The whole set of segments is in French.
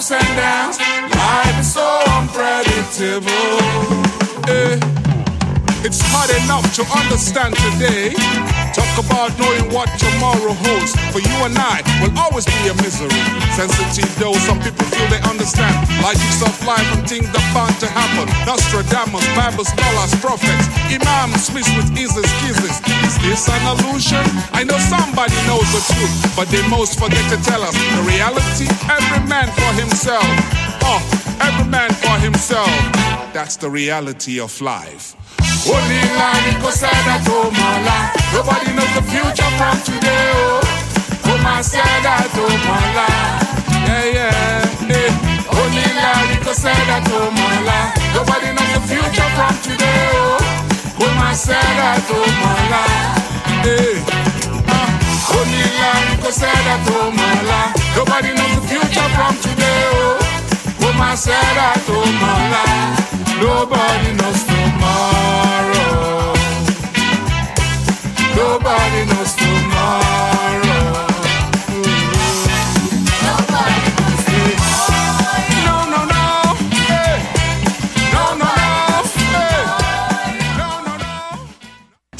ups and downs. Life is so unpredictable. Eh. It's hard enough to understand today. Talk about knowing what tomorrow holds. For you and I will always be a misery. Sensitive though, some people feel they understand. Logics of life and things that bound to happen. Nostradamus, Bible scholars, prophets, imams mixed with eases, kisses. Is this an illusion? I know somebody knows the truth, but they most forget to tell us the reality. Every man for himself. Oh, every man for himself. That's the reality of life. Holding line, cause I. Nobody knows the future from today, oh. Oh my side. Yeah, yeah, yeah. Holding line, cause I. Nobody knows the future from today, oh. Oh my side, that oh my life. Hey. Only line, cause I. Nobody knows the future from today, oh. Oh my side, that. Nobody knows tomorrow. Nobody knows tomorrow.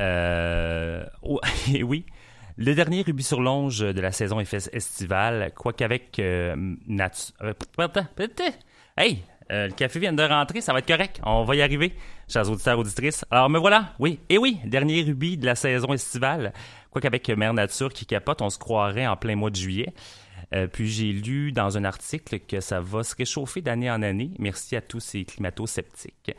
Euh, oh, et oui, le dernier rubis sur longe de la saison est estivale, quoiqu'avec euh, natu- euh. Hey, euh, le café vient de rentrer, ça va être correct. On va y arriver, chers auditeurs, auditrices. Alors me voilà, oui, et oui, dernier rubis de la saison estivale, quoiqu'avec Mère Nature qui capote, on se croirait en plein mois de juillet. Puis j'ai lu dans un article que ça va se réchauffer d'année en année. Merci à tous ces climato-sceptiques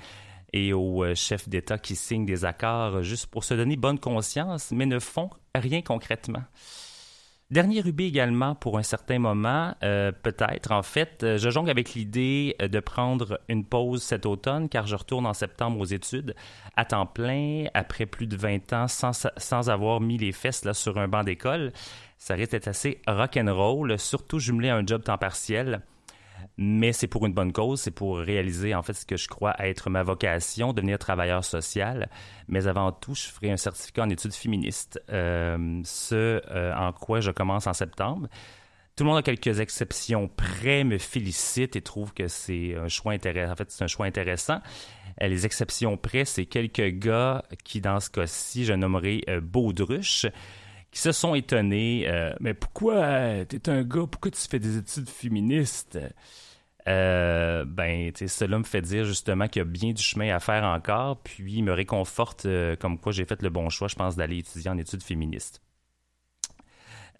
et aux euh, chefs d'État qui signent des accords juste pour se donner bonne conscience, mais ne font rien concrètement. Dernier rubis également pour un certain moment, euh, peut-être. En fait, euh, je jongle avec l'idée euh, de prendre une pause cet automne car je retourne en septembre aux études à temps plein après plus de 20 ans sans, sans avoir mis les fesses là, sur un banc d'école. Ça risque d'être assez rock'n'roll, surtout jumelé à un job temps partiel mais c'est pour une bonne cause, c'est pour réaliser en fait ce que je crois être ma vocation, devenir travailleur social. Mais avant tout, je ferai un certificat en études féministes, euh, ce euh, en quoi je commence en septembre. Tout le monde a quelques exceptions près, me félicite et trouve que c'est un choix intéressant. En fait, c'est un choix intéressant. Euh, les exceptions près, c'est quelques gars qui, dans ce cas-ci, je nommerai Baudruche, qui se sont étonnés. euh, mais pourquoi euh, t'es un gars, pourquoi tu fais des études féministes? Euh, ben, cela me fait dire justement qu'il y a bien du chemin à faire encore, puis me réconforte euh, comme quoi j'ai fait le bon choix, je pense, d'aller étudier en études féministes.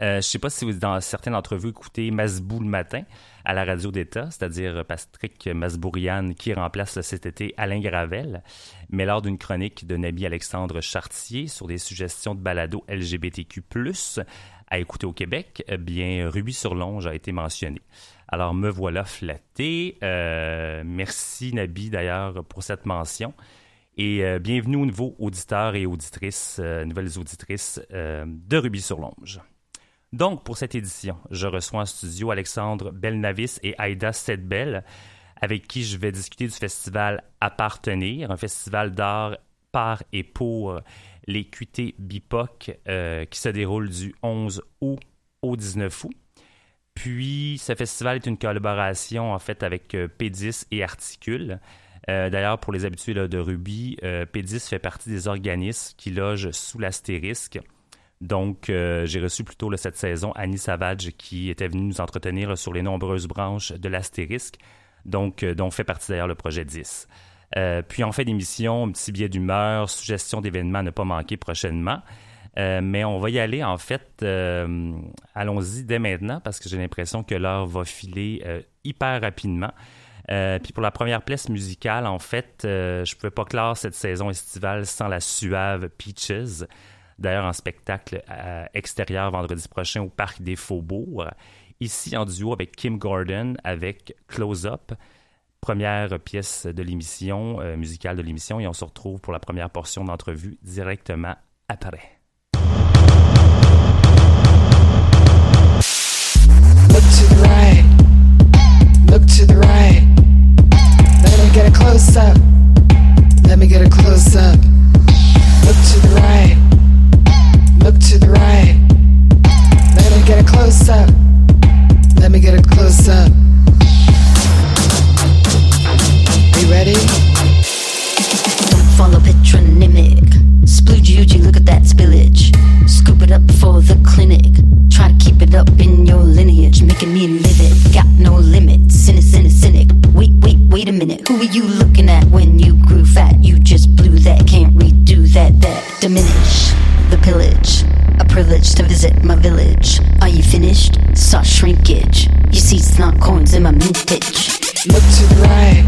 Euh, je sais pas si vous, dans certains d'entre vous, écoutez Masbou le matin à la radio d'État, c'est-à-dire Patrick Masbourian qui remplace cet été Alain Gravel, mais lors d'une chronique de Nabi Alexandre Chartier sur des suggestions de balado LGBTQ+, à écouter au Québec, eh bien, Ruby sur Longe a été mentionné. Alors, me voilà flatté. Euh, merci, Nabi, d'ailleurs, pour cette mention. Et euh, bienvenue aux nouveaux auditeurs et auditrices, euh, nouvelles auditrices euh, de Ruby sur Longe. Donc, pour cette édition, je reçois en studio Alexandre Belnavis et Aïda Sedbel, avec qui je vais discuter du festival Appartenir, un festival d'art par et pour les QT BIPOC euh, qui se déroule du 11 août au 19 août. Puis, ce festival est une collaboration en fait avec euh, P10 et Articule. Euh, D'ailleurs, pour les habitués de Ruby, euh, P10 fait partie des organismes qui logent sous l'astérisque Donc, euh, j'ai reçu plutôt tôt cette saison Annie Savage qui était venue nous entretenir sur les nombreuses branches de l'astérisque, donc dont fait partie d'ailleurs le projet 10. puis en fait d'émission, un petit billet d'humeur, suggestion d'événements à ne pas manquer prochainement. mais on va y aller en fait. Allons-y dès maintenant parce que j'ai l'impression que l'heure va filer hyper rapidement. Euh, puis pour la première place musicale, en fait, euh, je ne pouvais pas clore cette saison estivale sans la suave Peaches. D'ailleurs, en spectacle euh, extérieur vendredi prochain au Parc des Faubourgs. Ici, en duo avec Kim Gordon, avec Close Up, première pièce de l'émission, musicale de l'émission, et on se retrouve pour la première portion d'entrevue directement après. Look to the right. Look to the right. me get a close up. Let me get a close up. Look to the right. Look to the right. Let me get a close up. Let me get a close up. You ready? Don't follow patronymic. Splooge look at that spillage. Scoop it up for the clinic. Try to keep it up in your lineage, making me live it. Got no limits. Cynic, cynic, cynic. Wait, wait, wait a minute. Who are you looking at when you grew fat? You just blew that. Can't redo that. That diminish the pillage. A privilege to visit my village. Are you finished? Saw shrinkage. You see, it's not coins in my mintage. Look to the right.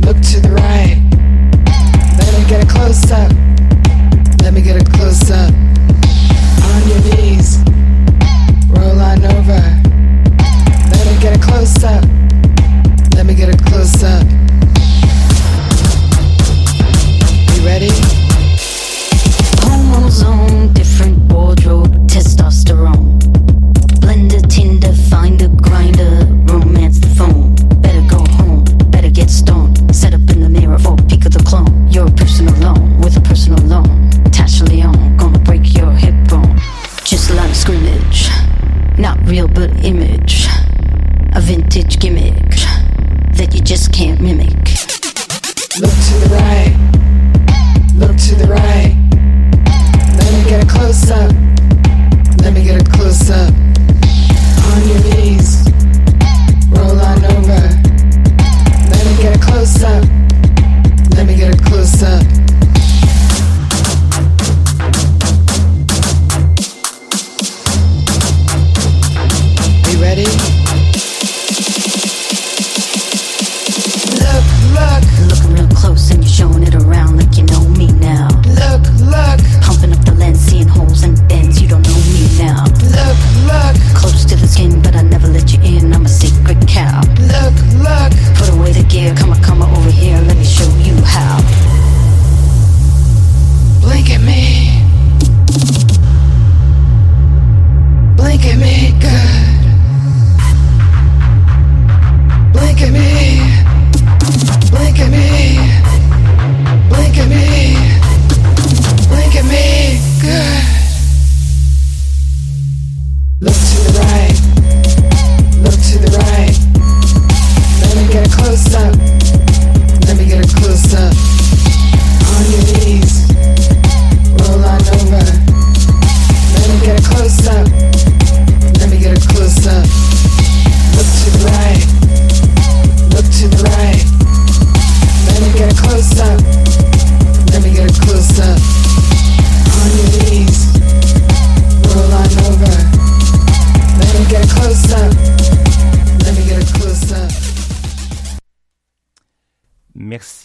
Look to the right. Let me get a close up. Let me get a close up. On your knees. Roll on over. Get a close up. Let me get a close up. You ready? Hormonal zone, different wardrobe, testosterone. Blender, Tinder,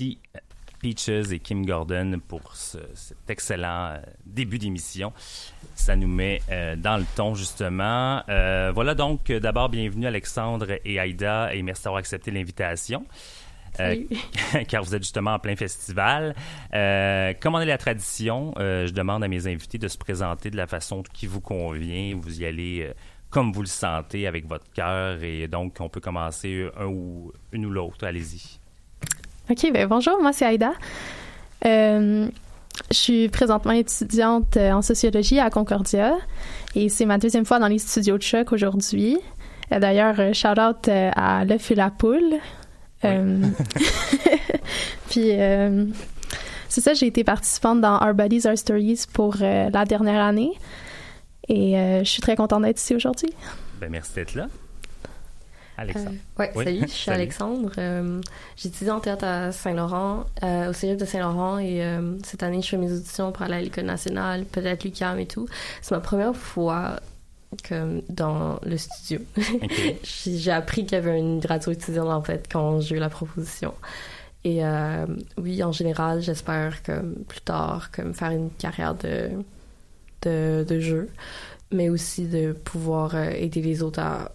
Merci Peaches et Kim Gordon pour ce, cet excellent euh, début d'émission. Ça nous met euh, dans le ton, justement. Euh, voilà donc, d'abord, bienvenue Alexandre et Aïda, et merci d'avoir accepté l'invitation. Euh, car vous êtes justement en plein festival. Comme on est la tradition, je demande à mes invités de se présenter de la façon qui vous convient. Vous y allez comme vous le sentez avec votre cœur et donc on peut commencer un ou une ou l'autre. Allez-y. OK, ben bonjour, moi c'est Aïda. je suis présentement étudiante en sociologie à Concordia et c'est ma deuxième fois dans les studios de choc aujourd'hui. D'ailleurs, shout out à L'œuf et la poule, euh, puis, euh, c'est ça, j'ai été participante dans Our Bodies, Our Stories pour la dernière année. Et je suis très contente d'être ici aujourd'hui. Ben, merci d'être là. Alexandre. ouais, salut, je suis Alexandre. J'étudie en théâtre à Saint-Laurent, au Cégep de Saint-Laurent, et cette année, je fais mes auditions pour aller à l'École nationale, peut-être l'UQAM et tout. C'est ma première fois comme dans le studio. j'ai appris qu'il y avait une radio étudiante en fait quand j'ai eu la proposition. Et euh, oui, en général, j'espère comme plus tard comme faire une carrière de de, de jeu, mais aussi de pouvoir euh, aider les autres à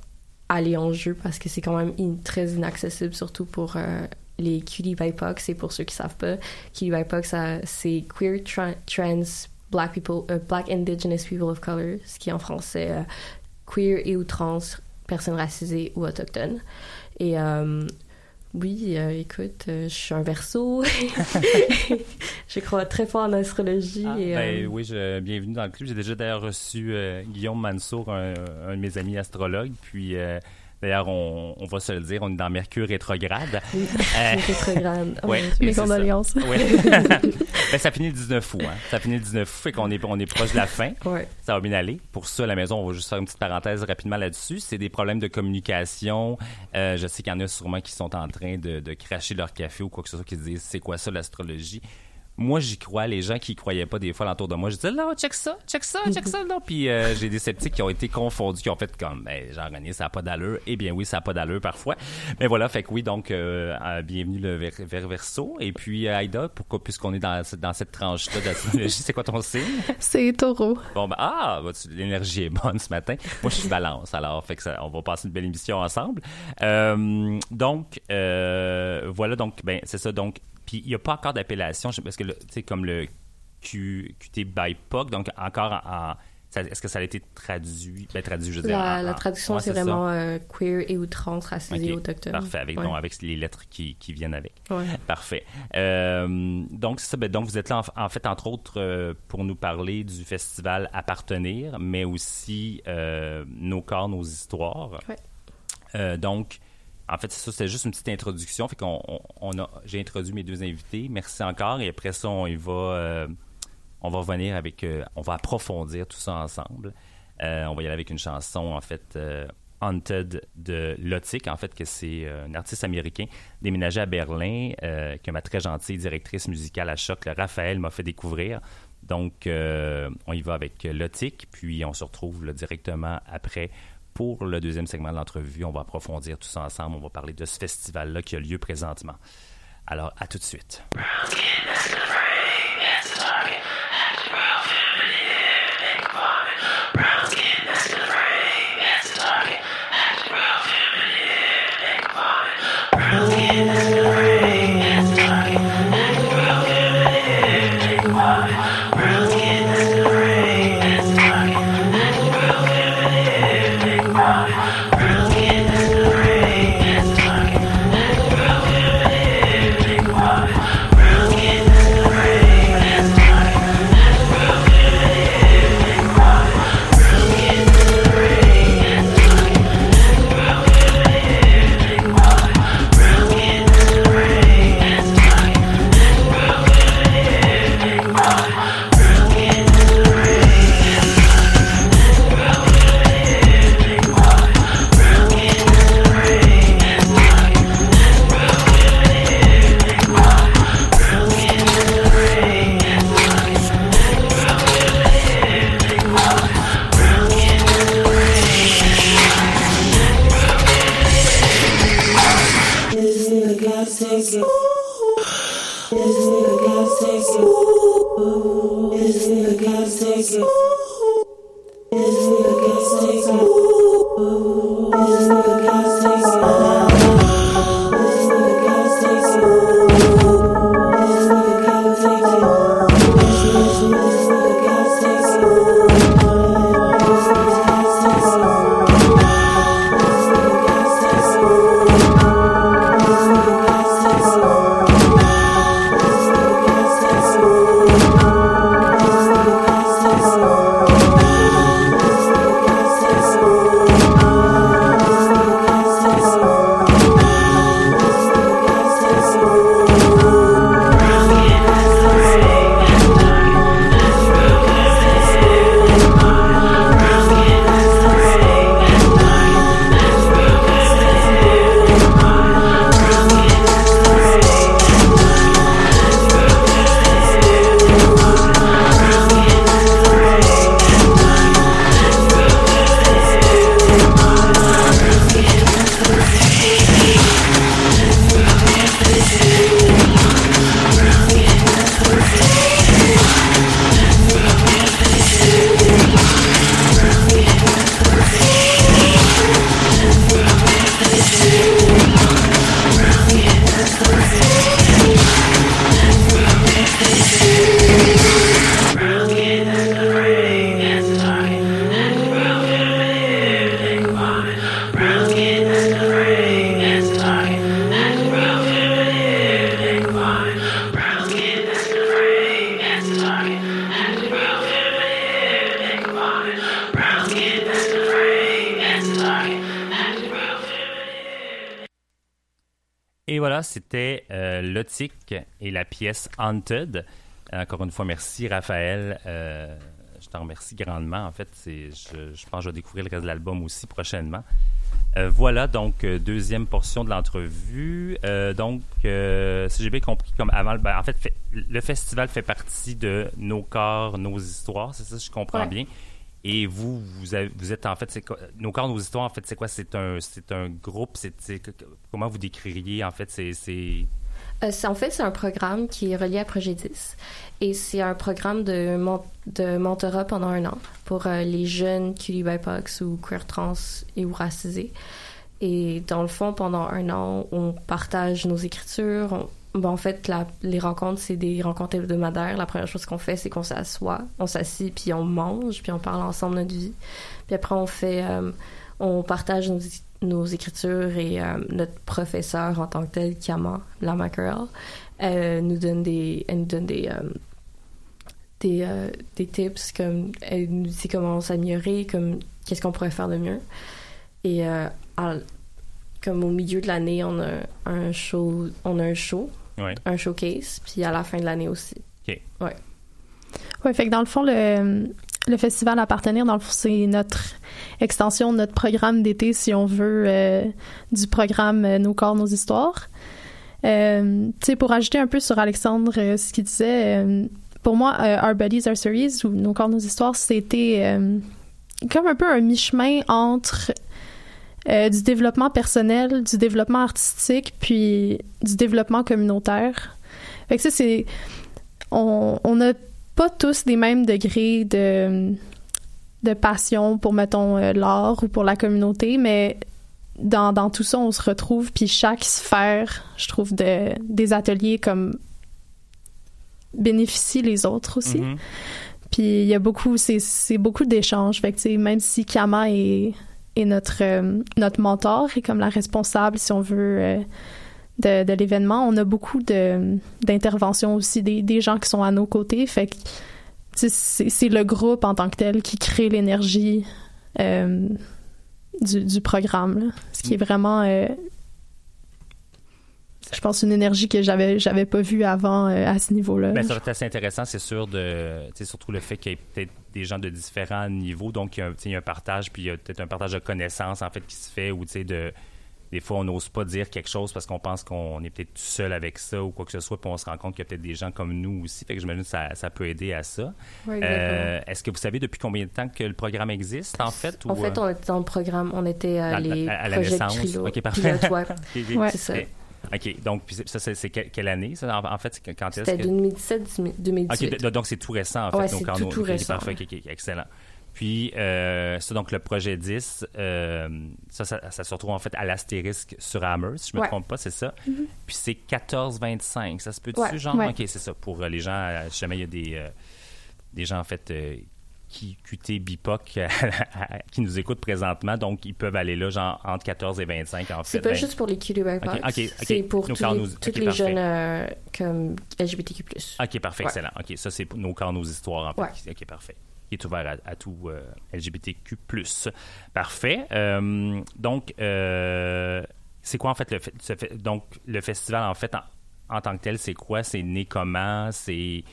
aller en jeu parce que c'est quand même très inaccessible surtout pour euh, les cutie BIPOC, et pour ceux qui savent pas, cutie BIPOC c'est queer trans Black people, euh, Black Indigenous People of Color, ce qui est en français euh, queer et ou trans, personnes racisées ou autochtones. Et euh, oui, écoute, je suis un verso. je crois très fort en astrologie. Ah, ben, oui, je, bienvenue dans le club. J'ai déjà d'ailleurs reçu Guillaume Mansour, un, un, de mes amis astrologues. Puis D'ailleurs, on, va se le dire, on est dans Mercure rétrograde. Oui, euh, rétrograde. Oui, mes condoléances. Ça. ben, ça finit le 19 août. Hein. Ça finit le 19 août, fait qu'on est, on est proche de la fin. Ouais. Ça va bien aller. Pour ça, à la maison, on va juste faire une petite parenthèse rapidement là-dessus. C'est des problèmes de communication. Euh, je sais qu'il y en a sûrement qui sont en train de, de cracher leur café ou quoi que ce soit, qui se disent c'est quoi ça l'astrologie? Moi, j'y crois. Les gens qui y croyaient pas des fois autour de moi, je disais, là, check ça, check ça, check ça, là. Puis euh, j'ai des sceptiques qui ont été confondus, qui ont fait comme, ben, genre, René, ça n'a pas d'allure. Eh bien, oui, ça n'a pas d'allure parfois. Mais voilà, fait que oui, donc, euh, euh, bienvenue le vers, Verso. Et puis, Aïda, pourquoi, puisqu'on est dans, dans cette tranche-là d'astrologie, c'est quoi ton signe? C'est taureau. Bon, ben, ah, bah, l'énergie est bonne ce matin. Moi, je suis balance, alors, fait que ça, on va passer une belle émission ensemble. donc, voilà, donc, ben, c'est ça. Donc, puis il n'y a pas encore d'appellation, parce que, tu sais, comme le Q, QT BIPOC, donc encore en. est-ce que ça a été traduit? Ben, traduit, je veux dire. La, traduction, c'est vraiment euh, queer et ou trans, racisé, autochtone. Parfait, avec, avec les lettres qui, qui viennent avec. Parfait. Euh, donc, c'est ça. Ben, donc, vous êtes là, en, fait, entre autres, euh, pour nous parler du festival Appartenir, mais aussi Nos corps, nos histoires. donc, en fait, c'est ça, c'était juste une petite introduction. Fait qu'on on, a, j'ai introduit mes deux invités. Merci encore. Et après ça, on y va, euh, on va revenir avec, euh, on va approfondir tout ça ensemble. Euh, on va y aller avec une chanson, en fait, Haunted de Lotic, en fait, que c'est un artiste américain déménagé à Berlin, que ma très gentille directrice musicale à Choc, Raphaël, m'a fait découvrir. Donc, on y va avec Lotic, puis on se retrouve directement après pour le deuxième segment de l'entrevue, on va approfondir tout ça ensemble. On va parler de ce festival-là qui a lieu présentement. Alors, à tout de suite. La pièce Haunted. Encore une fois, merci Raphaël. Euh, je t'en remercie grandement. En fait, je, je, pense que je vais découvrir le reste de l'album aussi prochainement. Euh, voilà donc euh, deuxième portion de l'entrevue. Euh, donc, si j'ai bien compris, comme avant, ben, en fait, le festival fait partie de nos corps, nos histoires. C'est ça, je comprends bien? Et vous, vous, vous, êtes en fait, nos corps, nos histoires. En fait, c'est quoi? C'est un, c'est un groupe. C'est, comment vous décririez en fait C'est, en fait, c'est un programme qui est relié à Projet 10. Et c'est un programme de, de mentorat pendant un an pour euh, les jeunes cutie BIPOX ou queer trans et ou racisés. Et dans le fond, pendant un an, on partage nos écritures. bon, en fait, les rencontres, c'est des rencontres hebdomadaires. La première chose qu'on fait, c'est qu'on s'assoit, on s'assied, puis on mange, puis on parle ensemble notre vie. Puis après, on fait, euh, on partage nos, nos écritures et euh, notre professeur en tant que tel, Kama, la Girl, nous donne des, elle nous donne des, des, euh, des tips, comme elle nous dit comment s'améliorer, comme qu'est-ce qu'on pourrait faire de mieux. Et euh, comme au milieu de l'année, on a un show, on a un show, un showcase, puis à la fin de l'année aussi. OK. Ouais. Ouais, fait que dans le fond, le, le festival à partenir, dans c'est notre extension notre programme d'été, si on veut, euh, du programme Nos corps, nos histoires. tu sais, pour ajouter un peu sur Alexandre, ce qu'il disait, pour moi, euh, Our Bodies, Our Series, ou Nos corps, nos histoires, c'était euh, comme un peu un mi-chemin entre euh, du développement personnel, du développement artistique, puis du développement communautaire. Fait que ça, c'est... On n'a pas tous les mêmes degrés de, de passion pour, mettons, l'art ou pour la communauté, mais dans, dans, tout ça, on se retrouve, puis chaque sphère, je trouve, de, des ateliers comme bénéficient les autres aussi. Mm-hmm. Puis il y a beaucoup, c'est beaucoup d'échanges. Fait que, même si Kama est, est notre, euh, notre mentor et comme la responsable, si on veut, euh, de, de l'événement, on a beaucoup d'interventions aussi des, des, gens qui sont à nos côtés. Fait que c'est le groupe en tant que tel qui crée l'énergie euh, du, du, programme. Ce qui est vraiment je pense une énergie que j'avais j'avais pas vue avant euh, à ce niveau-là. Ben, ça va être assez intéressant, c'est sûr de surtout le fait qu'il y ait peut-être des gens de différents niveaux, donc il y a, il y a un partage, puis il y a peut-être un partage de connaissances en fait qui se fait, ou de des fois, on n'ose pas dire quelque chose parce qu'on pense qu'on est peut-être tout seul avec ça ou quoi que ce soit, puis on se rend compte qu'il y a peut-être des gens comme nous aussi. Fait que j'imagine que ça, ça peut aider à ça. euh, Est-ce que vous savez depuis combien de temps que le programme existe, en fait? En fait, euh? on était dans le programme, on était euh, les à, la projets naissance? OK, parfait. ouais. c'est ça. OK. Donc, ça, c'est quelle année, ça? En, fait, quand est-ce C'était 2017-2018. OK. Donc, c'est tout récent, en fait. Ouais, c'est tout, tout récent. Parfait. excellent. Puis, euh, ça, donc, le projet 10, euh, ça, ça, se retrouve en fait à l'astérisque sur Hammer, si je ne me trompe pas, c'est ça? Mm-hmm. Puis, c'est 14-25. Ça se peut dessus, genre? OK, c'est ça. Pour euh, les gens, si jamais il y a des, des gens, en fait, qui QT BIPOC qui nous écoutent présentement, donc ils peuvent aller là, genre entre 14 et 25 en fait. C'est pas ben, juste pour les QT BIPOC, c'est pour tous les, toutes les jeunes euh, comme LGBTQ+. Ok, parfait, excellent. Ok, ça c'est nos corps, nos histoires en fait. Ok, parfait. Qui est ouvert à, tout euh, LGBTQ+. Parfait. Euh, donc, c'est quoi en fait le donc le festival en fait en, tant que tel, c'est quoi? C'est né comment? C'est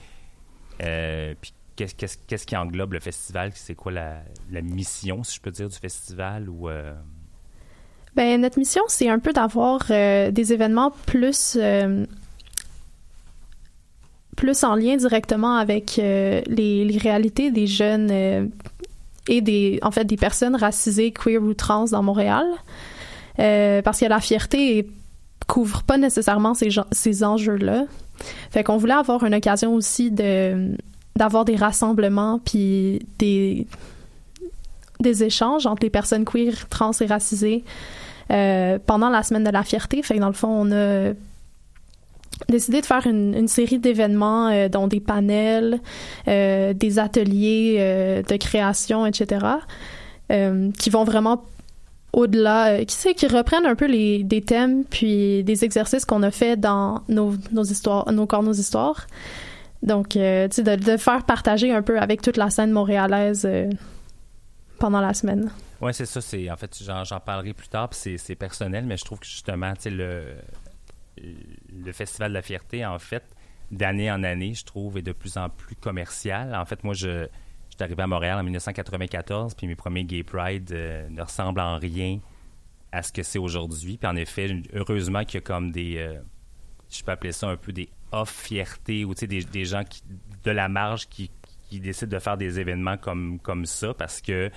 puis qu'est-ce qui englobe le festival? C'est quoi la, mission, si je peux dire, du festival? Ou, euh? ben, notre mission, c'est un peu d'avoir euh, des événements plus, euh, plus en lien directement avec les, réalités des jeunes et des, en fait, des personnes racisées, queer ou trans dans Montréal. parce que la fierté couvre pas nécessairement ces, ces enjeux-là. Fait qu'on voulait avoir une occasion aussi de d'avoir des rassemblements puis des des échanges entre les personnes queer, trans et racisées euh, pendant la semaine de la fierté. Fait que dans le fond, on a décidé de faire une, série d'événements, euh, dont des panels, euh, des ateliers euh, de création, etc., qui vont vraiment au-delà, qui sait, qui reprennent un peu les des thèmes puis des exercices qu'on a fait dans nos, nos histoires, nos corps, nos histoires. Donc, tu sais, de, faire partager un peu avec toute la scène montréalaise pendant la semaine. Oui, c'est ça. C'est, en fait, j'en, parlerai plus tard, puis c'est, personnel, mais je trouve que justement, tu sais, le Festival de la fierté, en fait, d'année en année, je trouve, est de plus en plus commercial. En fait, moi, je, je suis arrivé à Montréal en 1994, puis mes premiers Gay Pride euh, ne ressemblent en rien à ce que c'est aujourd'hui. Puis en effet, heureusement qu'il y a comme des, euh, je peux appeler ça un peu des off-fierté, ou des, des gens qui, de la marge qui, qui décident de faire des événements comme, comme ça, parce que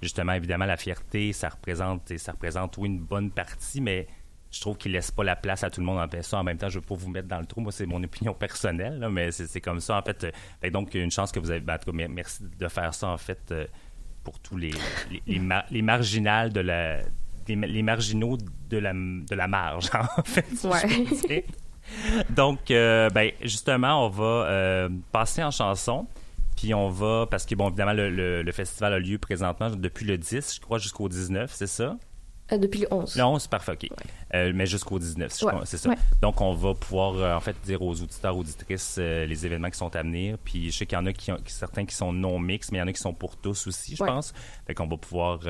justement, évidemment, la fierté, ça représente, ça représente, oui, une bonne partie, mais je trouve qu'il laisse pas la place à tout le monde en ça. En même temps, je veux pas vous mettre dans le trou. Moi, c'est mon opinion personnelle, mais c'est comme ça, en fait. Euh, donc, une chance que vous avez... Ben, merci de faire ça, en fait, euh, pour tous les, les, les, marginales de la... Les, marginaux de la, de la marge, en fait. Ouais. donc, euh, ben, justement, on va passer en chanson. Puis on va, parce que, bon, évidemment, le, le, festival a lieu présentement depuis le 10, je crois, jusqu'au 19, c'est ça? Euh, depuis le 11. Le 11, parfait, OK. Euh, mais jusqu'au 19, c'est ça. Donc, on va pouvoir, euh, en fait, dire aux auditeurs, auditrices, les événements qui sont à venir. Puis, je sais qu'il y en a qui, certains qui sont non mix, mais il y en a qui sont pour tous aussi, je pense. Fait qu'on va pouvoir,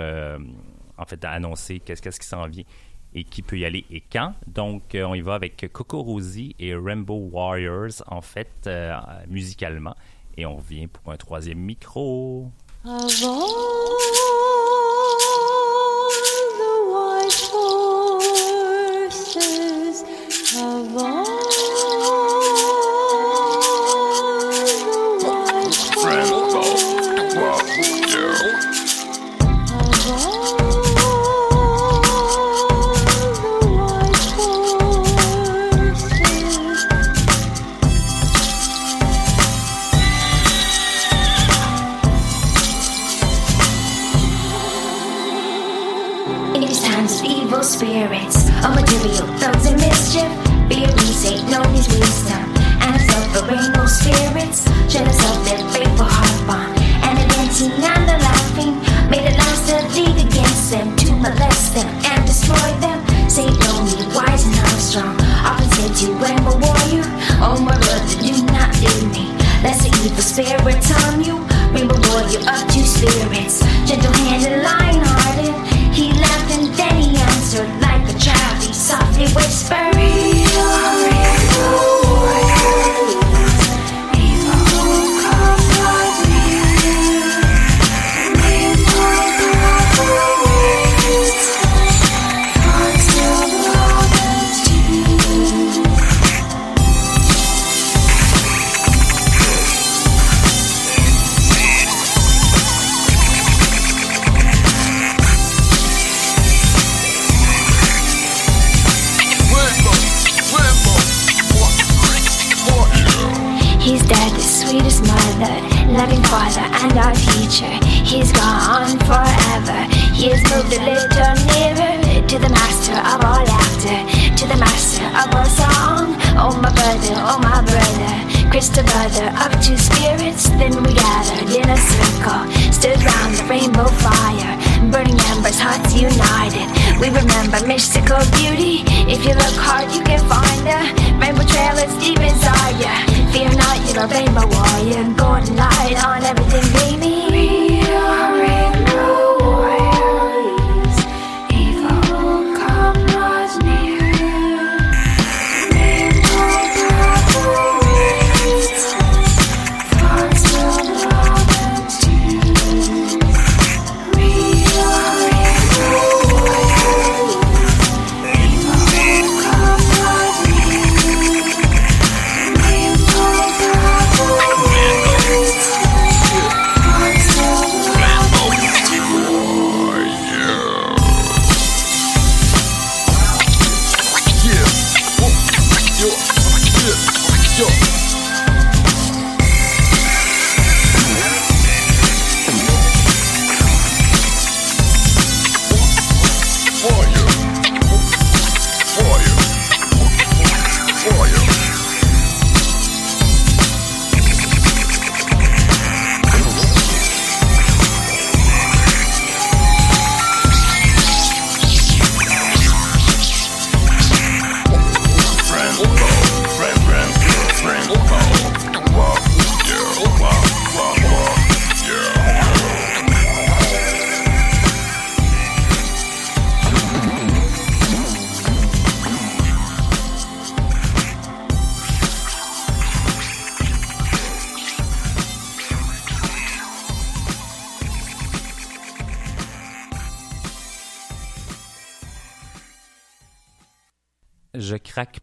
en fait, annoncer qu'est-ce qu'est-ce qui s'en vient et qui peut y aller et quand. Donc, on y va avec Coco Rosie et Rainbow Warriors, en fait, musicalement. Et on revient pour un troisième micro. Avant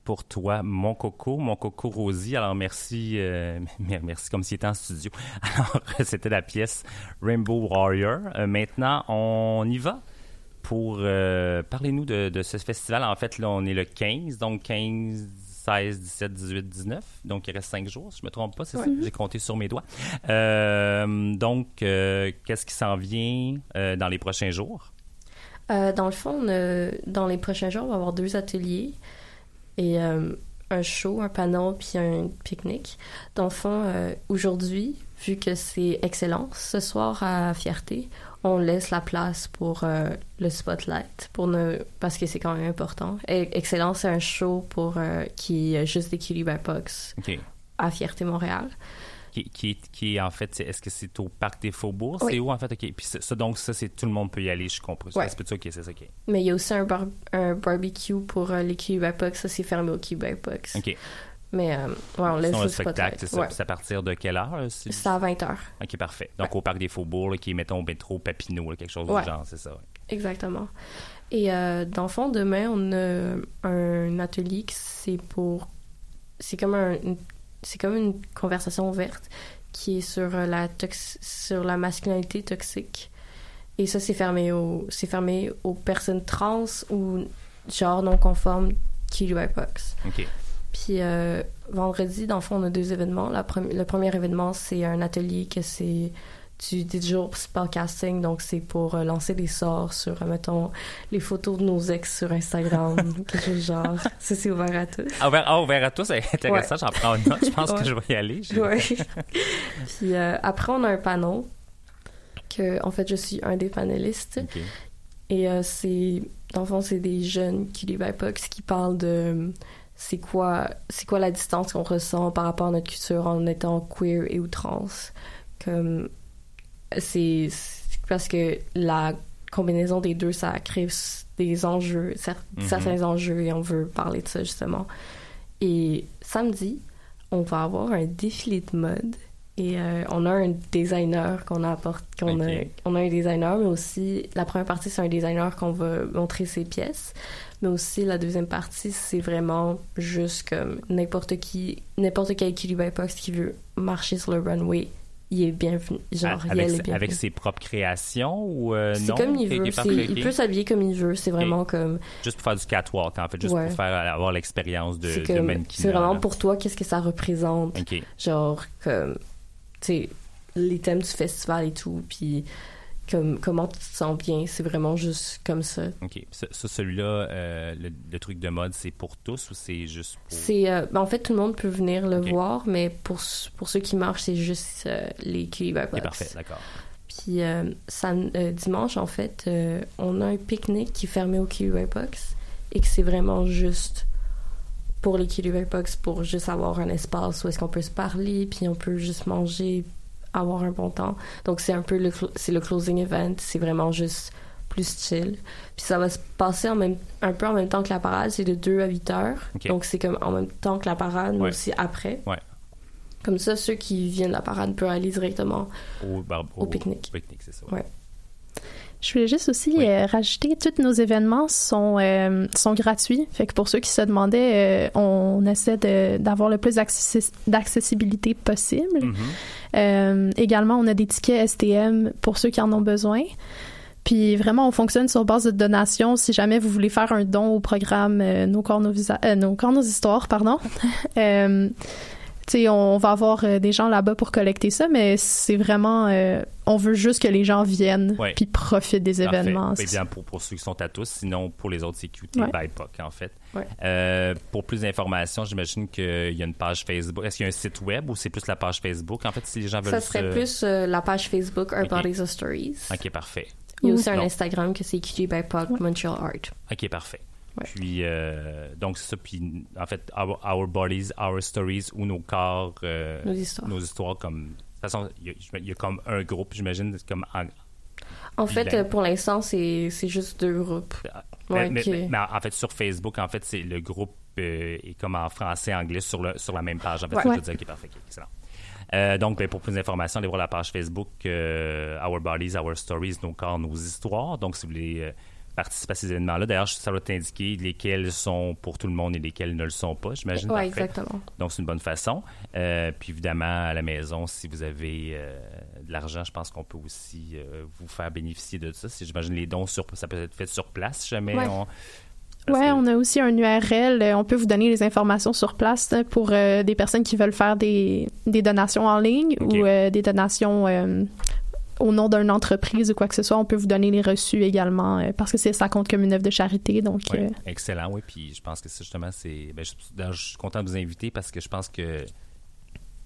pour toi, mon coco, mon coco Rosie. Alors merci, euh, merci comme s'il était en studio. Alors c'était la pièce Rainbow Warrior. Euh, maintenant, on y va pour euh, parler-nous de, de, ce festival. En fait, là, on est le 15, donc 15, 16, 17, 18, 19. Donc, il reste 5 jours, si je ne me trompe pas, c'est ça? J'ai compté sur mes doigts. Euh, donc, qu'est-ce qui s'en vient dans les prochains jours? dans le fond, dans les prochains jours, on va avoir deux ateliers et un show, un panneau, puis un pique-nique. Dans le fond, aujourd'hui, vu que c'est Excellence, ce soir à Fierté, on laisse la place pour euh, le spotlight pour ne parce que c'est quand même important. Et Excellence, c'est un show pour euh, qui est juste Cutie by Box à Fierté Montréal. Qui, qui, en fait, est-ce que c'est au Parc des Faubourgs? C'est où, en fait? OK. Puis ça, donc, ça, c'est tout le monde peut y aller, je comprends. Ouais. C'est OK, c'est ça, OK. Mais il y a aussi un, un barbecue pour euh, les Box. Ça, c'est fermé by Box. OK. Mais euh, ouais, on laisse le spectacle, c'est ça. C'est à partir de quelle heure? C'est à 20 h. OK, parfait. Donc, au Parc des Faubourgs, qui est, mettons, au métro Papineau, quelque chose du genre, c'est ça. Exactement. Et euh, dans le fond, demain, on a un atelier qui c'est pour... C'est comme, un, c'est comme une conversation ouverte qui est sur la, sur la masculinité toxique. Et ça, c'est fermé, au, c'est fermé aux personnes trans ou genre non conformes qui jouent à. OK. Puis euh, vendredi, dans le fond, on a deux événements. le premier événement, c'est un atelier que c'est du digital spellcasting, donc c'est pour euh, lancer des sorts sur, mettons, les photos de nos ex sur Instagram, quelque chose genre. Ça, c'est ouvert à tous. Ah, ouvert, ah, ouvert à tous, c'est intéressant, j'en prends une note, je pense que je vais y aller. Oui. Puis euh, après, on a un panneau, que, en fait, je suis un des panélistes. Et c'est, dans le fond, c'est des jeunes qui, les qui parlent de c'est quoi c'est quoi la distance qu'on ressent par rapport à notre culture en étant queer et ou trans comme c'est parce que la combinaison des deux ça crée des enjeux mm-hmm. certains enjeux et on veut parler de ça justement et samedi on va avoir un défilé de mode et euh, on a un designer qu'on apporte qu'on a on a un designer mais aussi la première partie c'est un designer qu'on va montrer ses pièces mais aussi la deuxième partie, c'est vraiment juste comme n'importe qui, n'importe quel Box qui veut marcher sur le runway, il est bienvenu. Genre, avec, il est avec ses propres créations ou euh, non? C'est comme il veut. il peut s'habiller comme il veut. C'est vraiment comme. Juste pour faire du catwalk, en fait. Juste pour faire avoir l'expérience de, de mannequin. C'est vraiment pour toi, qu'est-ce que ça représente? Genre, comme. Tu sais, les thèmes du festival et tout. Puis comme, comment tu te sens bien. C'est vraiment juste comme ça. OK. Ça, celui-là, euh, le, truc de mode, c'est pour tous ou c'est juste pour... C'est... Euh, ben, en fait, tout le monde peut venir le voir, mais pour, pour ceux qui marchent, c'est juste euh, les QI C'est parfait, d'accord. Puis ça, dimanche, en fait, on a un pique-nique qui est fermé au QI Box et que c'est vraiment juste pour les QI Box pour juste avoir un espace où est-ce qu'on peut se parler, puis on peut juste manger, avoir un bon temps. Donc, c'est un peu le, c'est le closing event. C'est vraiment juste plus chill. Puis ça va se passer en même, un peu en même temps que la parade. C'est de 2 à 8 heures. Donc, c'est comme en même temps que la parade, mais aussi après. Ouais. Comme ça, ceux qui viennent de la parade peuvent aller directement au, au, pique-nique. pique-nique, c'est ça. Ouais. Je voulais juste aussi euh, rajouter, tous nos événements sont, euh, sont gratuits. Fait que pour ceux qui se demandaient, euh, on essaie d'avoir le plus d'accessibilité possible. Mm-hmm. également, on a des tickets STM pour ceux qui en ont besoin. Puis vraiment, on fonctionne sur base de donations. Si jamais vous voulez faire un don au programme Nos corps, nos, nos, corps, nos histoires, pardon. on va avoir euh, des gens là-bas pour collecter ça, mais c'est vraiment, euh, on veut juste que les gens viennent puis profitent des événements. Ben, bien pour, pour ceux qui sont à tous, sinon pour les autres, c'est QT by POC, en fait. Euh, pour plus d'informations, j'imagine qu'il y a une page Facebook. Est-ce qu'il y a un site web ou c'est plus la page Facebook, en fait, si les gens veulent Ça serait plus la page Facebook Our Bodies of Stories. OK, parfait. Il y a aussi un Instagram que c'est QT by POC Montreal Art. OK, parfait. Puis, euh, donc, c'est ça. Puis, en fait, our, Bodies, Our Stories, ou nos corps, euh, nos, histoires. nos histoires. comme. De toute façon, il y, a comme un groupe, j'imagine, comme. En, fait, pour l'instant, c'est juste deux groupes. Ah, mais, en fait, sur Facebook, en fait, c'est le groupe euh, est comme en français, anglais sur, le, sur la même page. En fait, je veux dire, qui est parfait, excellent. donc, ben, pour plus d'informations, allez voir la page Facebook Our Bodies, Our Stories, nos corps, nos histoires. Donc, si vous voulez participer à ces événements-là. D'ailleurs, ça va t'indiquer lesquels sont pour tout le monde et lesquels ne le sont pas, j'imagine. Oui, exactement. Donc, c'est une bonne façon. Euh, puis, évidemment, à la maison, si vous avez euh, de l'argent, je pense qu'on peut aussi euh, vous faire bénéficier de ça. Si j'imagine les dons, sur, ça peut être fait sur place, si jamais on... Oui, on a aussi un URL. On peut vous donner les informations sur place pour des personnes qui veulent faire des, des donations en ligne ou des donations au nom d'une entreprise ou quoi que ce soit, on peut vous donner les reçus également euh, parce que ça compte comme une œuvre de charité. Donc, euh, Excellent, oui. Puis je pense que justement, c'est. Ben, je, suis content de vous inviter parce que je pense que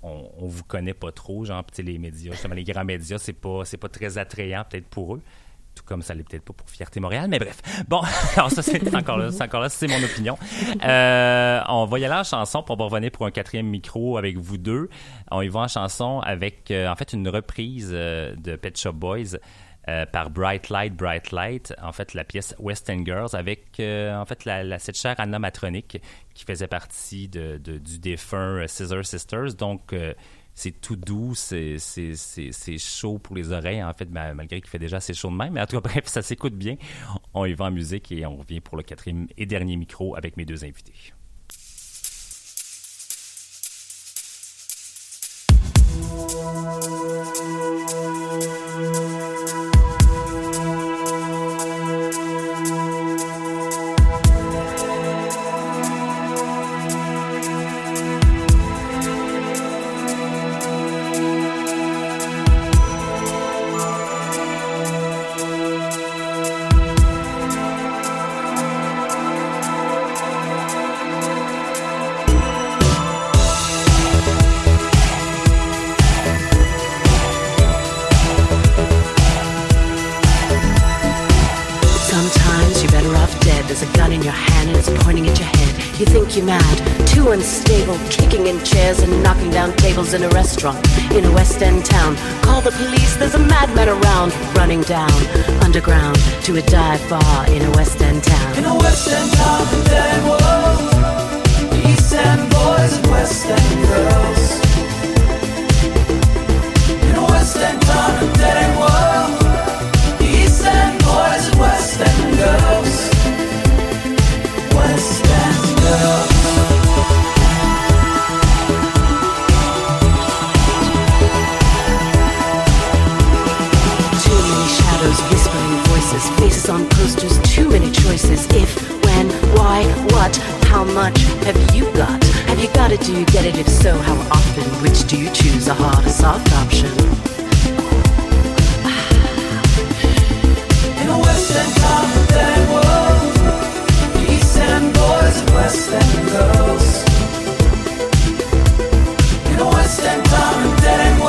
on, on vous connaît pas trop, genre, les médias, justement, les grands médias, c'est pas, c'est pas très attrayant peut-être pour eux tout comme ça l'est peut-être pas pour Fierté Montréal, mais bref. Bon, alors ça c'est encore là, c'est mon opinion. Euh, on va y aller en chanson, pour revenir pour un quatrième micro avec vous deux. On y va en chanson avec euh, en fait une reprise euh, de Pet Shop Boys. par Bright Light, Bright Light, en fait la pièce West End Girls avec en fait la, la cette chère Anna Matronic qui faisait partie de, du défunt Scissor Sisters, donc c'est tout doux, c'est chaud pour les oreilles, en fait, malgré qu'il fait déjà assez chaud de même. Mais en tout cas, bref, ça s'écoute bien. On y va en musique et on revient pour le quatrième et dernier micro avec mes deux invités. In chairs and knocking down tables in a restaurant in a West End town. Call the police, there's a madman around, running down underground to a dive bar in a West End town. In a West End town, the dead world, East End boys and West End girls. In a West End town, a dead world, faces on posters, too many choices. If, when, why, what, how much have you got? Have you got it? Do you get it? If so, how often? Which do you choose, a hard or soft option? In a West End town, then world, East End boys and West End girls. In a West End town, then world,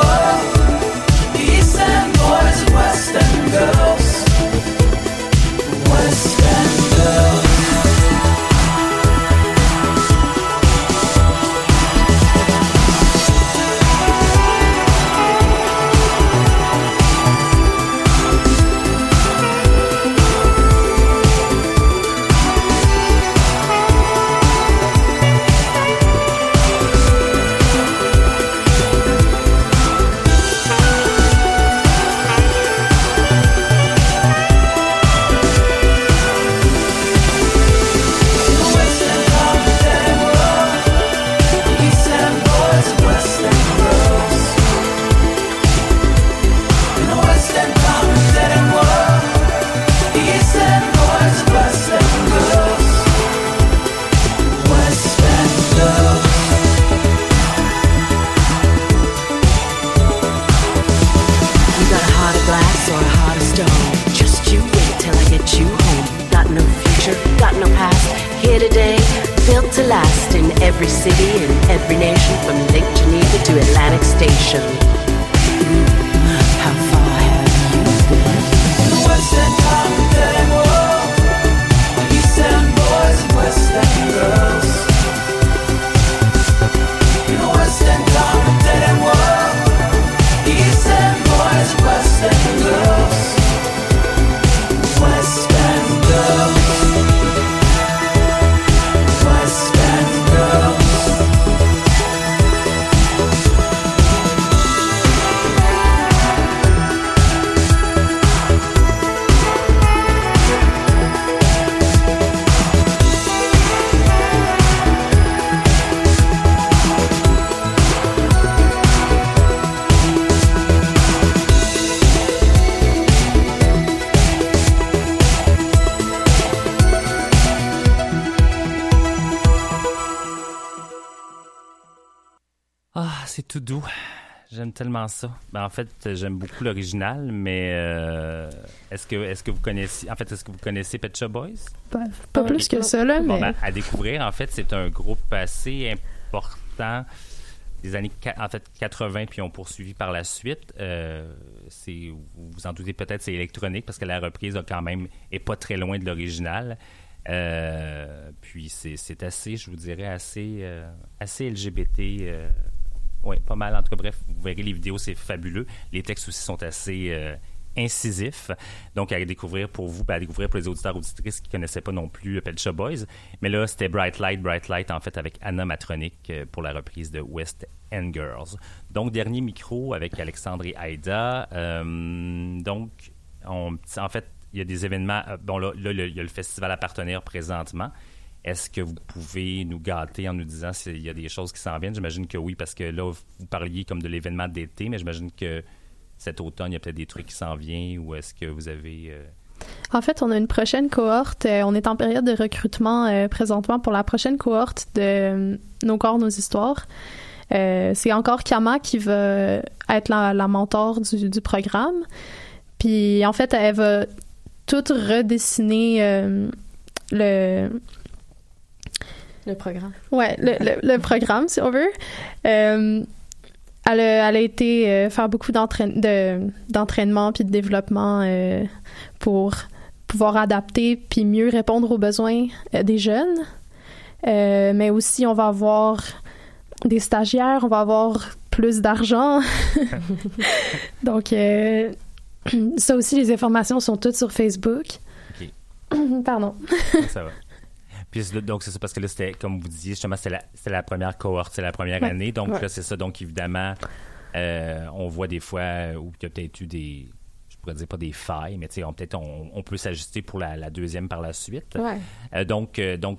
Ça. Ben, en fait, j'aime beaucoup l'original, mais euh, est-ce que est-ce que vous connaissez en fait est-ce que vous connaissez Pet Shop Boys? Pas, pas plus que ça, là, Bon, mais. ben, à découvrir, en fait, c'est un groupe assez important des années en fait 80 puis on poursuivi par la suite. Euh, c'est vous vous en doutez peut-être c'est électronique parce que la reprise a quand même est pas très loin de l'original. Euh, puis c'est assez, je vous dirais assez euh, assez LGBT. euh, oui, pas mal. En tout cas, bref, verrez les vidéos, c'est fabuleux. Les textes aussi sont assez euh, incisifs. Donc, à découvrir pour vous, ben, à découvrir pour les auditeurs auditrices qui ne connaissaient pas non plus Pet Shop Boys. Mais là, c'était Bright Light, Bright Light, en fait, avec Anna Matronic euh, pour la reprise de West End Girls. Donc, dernier micro avec Alexandre et Aïda. Euh, donc, on- en fait, il y a des événements. euh, Bon, là, il y a le festival à présentement. Est-ce que vous pouvez nous gâter en nous disant s'il y a des choses qui s'en viennent? J'imagine que oui, parce que là, vous parliez comme de l'événement d'été, mais j'imagine que cet automne, il y a peut-être des trucs qui s'en viennent ou est-ce que vous avez... euh, En fait, on a une prochaine cohorte. Euh, on est en période de recrutement euh, présentement pour la prochaine cohorte de Nos corps, nos histoires. C'est encore Kama qui va être la, mentor du, du programme. Puis, en fait, elle va tout redessiner le, Le programme. Ouais, le, le, le programme, si on veut. Euh, elle, a, elle a été euh, faire beaucoup d'entraîne- de- d'entraînement puis de développement euh, pour pouvoir adapter puis mieux répondre aux besoins des jeunes. Mais aussi, on va avoir des stagiaires, on va avoir plus d'argent. Donc, ça aussi, les informations sont toutes sur Facebook. Pardon. ça va. Puis donc c'est ça parce que là c'était comme vous disiez justement c'est la c'est la première cohorte, c'est la première Ouais. année donc Ouais. là c'est ça donc évidemment euh, on voit des fois euh, où il y a peut-être eu des je pourrais dire pas des failles mais tu sais on peut-être on, on peut s'ajuster pour la, la deuxième par la suite. Ouais. Euh, donc euh, donc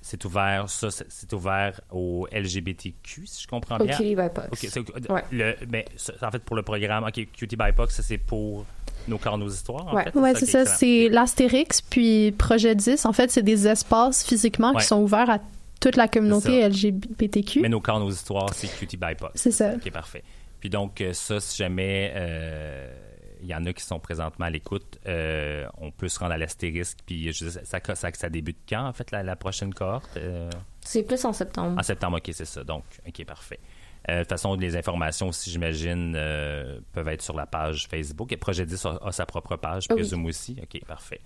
c'est ouvert ça c'est- ouvert au LGBTQ si je comprends Au bien. Cutie by Pox. OK, c'est- Ouais. le, mais en fait pour le programme OK Cutie by Pox ça c'est pour nos corps nos histoires en Ouais. c'est ça. C'est l'Astérix, puis Projet 10. En fait, c'est des espaces physiquement Ouais. qui sont ouverts à toute la communauté LGBTQ. Mais nos corps, nos histoires, c'est Cutie by. C'est ça. OK, parfait. Puis donc, euh, ça, si jamais euh, il y en a qui sont présentement à l'écoute, euh, on peut se rendre à l'astérisque. Puis je sais, ça, ça, ça débute quand, en fait, la, la prochaine cohorte? Euh, C'est plus en septembre. en septembre, OK, c'est ça. Donc, OK, parfait. Euh, de toute façon, les informations aussi, j'imagine, euh, peuvent être sur la page Facebook. Et Projet 10 a, a sa propre page, je Oui. présume aussi. OK, parfait.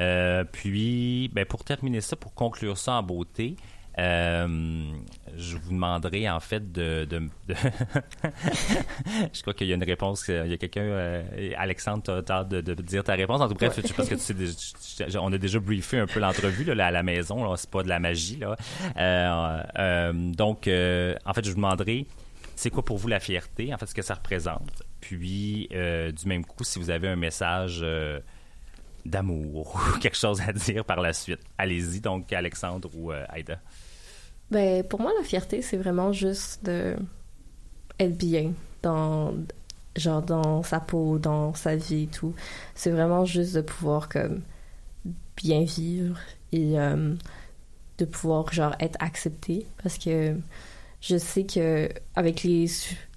Euh, puis, ben, pour terminer ça, pour conclure ça en beauté, euh, je vous demanderai en fait de. de- de- je crois qu'il y a une réponse. euh, Il y a quelqu'un, euh, Alexandre, t'as t'as hâte de, de dire ta réponse? En tout cas, pense que tu sais, on a déjà briefé un peu l'entrevue là, à la maison. Là, c'est pas de la magie là. Euh, donc, en fait, je vous demanderai, c'est quoi pour vous la fierté En fait, ce que ça représente? Puis, du même coup, si vous avez un message. d'amour ou quelque chose à dire par la suite. Allez-y, donc, Alexandre ou euh, Aïda. Ben, pour moi, la fierté, c'est vraiment juste de être bien dans, genre, dans sa peau, dans sa vie et tout. C'est vraiment juste de pouvoir, comme, bien vivre et euh, de pouvoir, genre, être accepté. Parce que je sais que, avec les,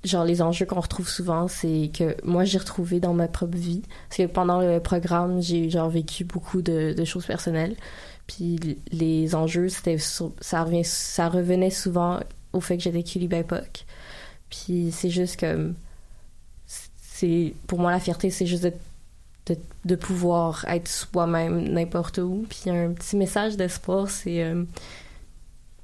genre, les enjeux qu'on retrouve souvent, c'est que moi, j'ai retrouvé dans ma propre vie. Parce que pendant le programme, j'ai, genre, vécu beaucoup de choses personnelles. Puis les enjeux, c'était ça, revient, ça revenait souvent au fait que j'étais POC. Puis c'est juste comme. c'est Pour moi, la fierté, c'est juste de, de, de pouvoir être soi-même n'importe où. Puis un petit message d'espoir, c'est. euh,